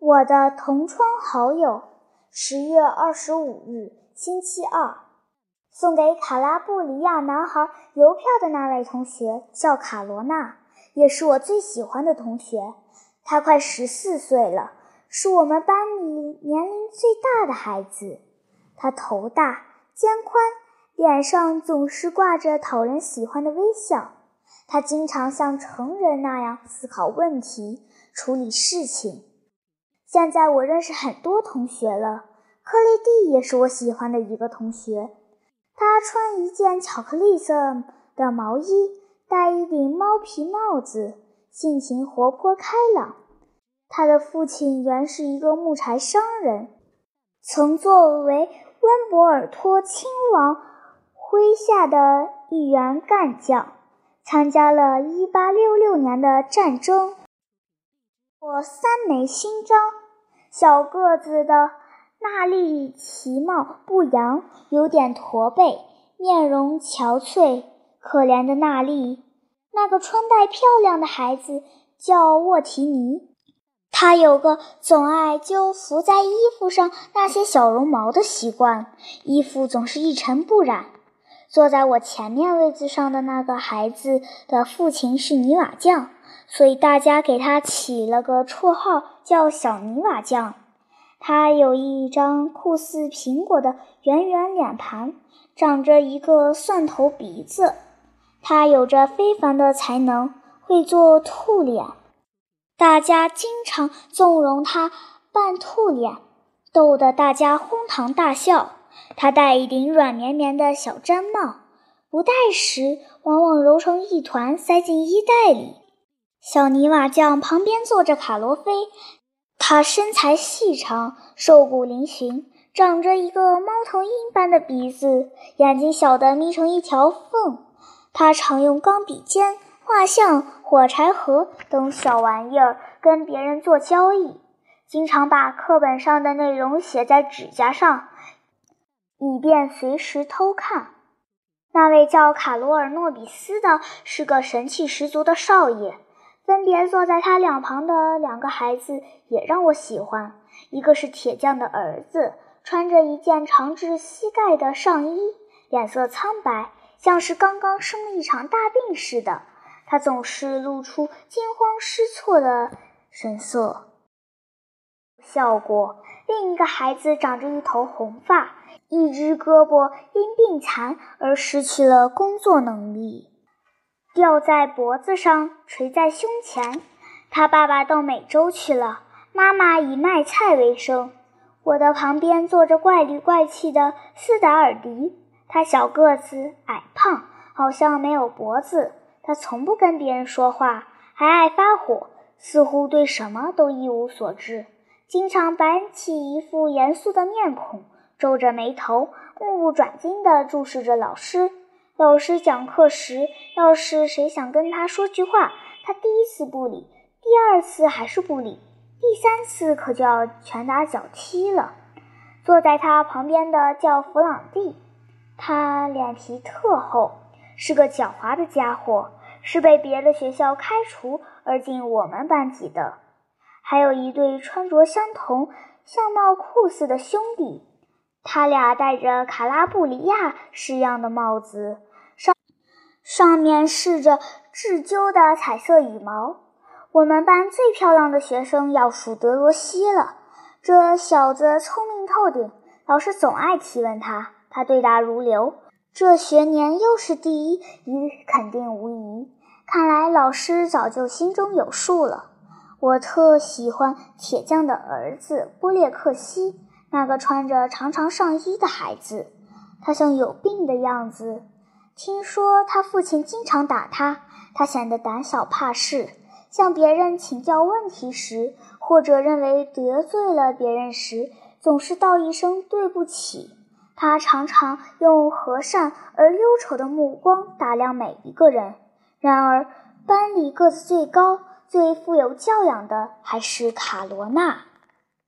我的同窗好友，十月二十五日，星期二，送给卡拉布里亚男孩邮票的那位同学叫卡罗娜，也是我最喜欢的同学。他快十四岁了，是我们班里年龄最大的孩子。他头大，肩宽，脸上总是挂着讨人喜欢的微笑。他经常像成人那样思考问题，处理事情。现在我认识很多同学了，克雷蒂也是我喜欢的一个同学。他穿一件巧克力色的毛衣，戴一顶猫皮帽子，性情活泼开朗。他的父亲原是一个木材商人，曾作为。温博尔托亲王麾下的一员干将，参加了1866年的战争，获三枚勋章。小个子的娜丽其貌不扬，有点驼背，面容憔悴。可怜的娜丽，那个穿戴漂亮的孩子叫沃提尼。他有个总爱揪伏在衣服上那些小绒毛的习惯，衣服总是一尘不染。坐在我前面位子上的那个孩子的父亲是泥瓦匠，所以大家给他起了个绰号叫“小泥瓦匠”。他有一张酷似苹果的圆圆脸盘，长着一个蒜头鼻子。他有着非凡的才能，会做兔脸。大家经常纵容他扮兔脸，逗得大家哄堂大笑。他戴一顶软绵绵的小毡帽，不戴时往往揉成一团塞进衣袋里。小泥瓦匠旁边坐着卡罗菲，他身材细长，瘦骨嶙峋，长着一个猫头鹰般的鼻子，眼睛小得眯成一条缝。他常用钢笔尖。画像、火柴盒等小玩意儿跟别人做交易，经常把课本上的内容写在指甲上，以便随时偷看。那位叫卡罗尔·诺比斯的是个神气十足的少爷，分别坐在他两旁的两个孩子也让我喜欢。一个是铁匠的儿子，穿着一件长至膝盖的上衣，脸色苍白，像是刚刚生了一场大病似的。他总是露出惊慌失措的神色。效果，另一个孩子长着一头红发，一只胳膊因病残而失去了工作能力，吊在脖子上，垂在胸前。他爸爸到美洲去了，妈妈以卖菜为生。我的旁边坐着怪里怪气的斯达尔迪，他小个子，矮胖，好像没有脖子。他从不跟别人说话，还爱发火，似乎对什么都一无所知，经常板起一副严肃的面孔，皱着眉头，目不转睛地注视着老师。老师讲课时，要是谁想跟他说句话，他第一次不理，第二次还是不理，第三次可就要拳打脚踢了。坐在他旁边的叫弗朗蒂，他脸皮特厚，是个狡猾的家伙。是被别的学校开除而进我们班级的，还有一对穿着相同、相貌酷似的兄弟，他俩戴着卡拉布里亚式样的帽子，上面饰着雉鸠的彩色羽毛。我们班最漂亮的学生要数德罗西了，这小子聪明透顶，老师总爱提问他，他对答如流。这学年又是第一，一肯定无疑。看来老师早就心中有数了。我特喜欢铁匠的儿子波列克西，那个穿着长长上衣的孩子，他像有病的样子。听说他父亲经常打他，他显得胆小怕事。向别人请教问题时，或者认为得罪了别人时，总是道一声对不起。他常常用和善而忧愁的目光打量每一个人。然而，班里个子最高、最富有教养的还是卡罗娜。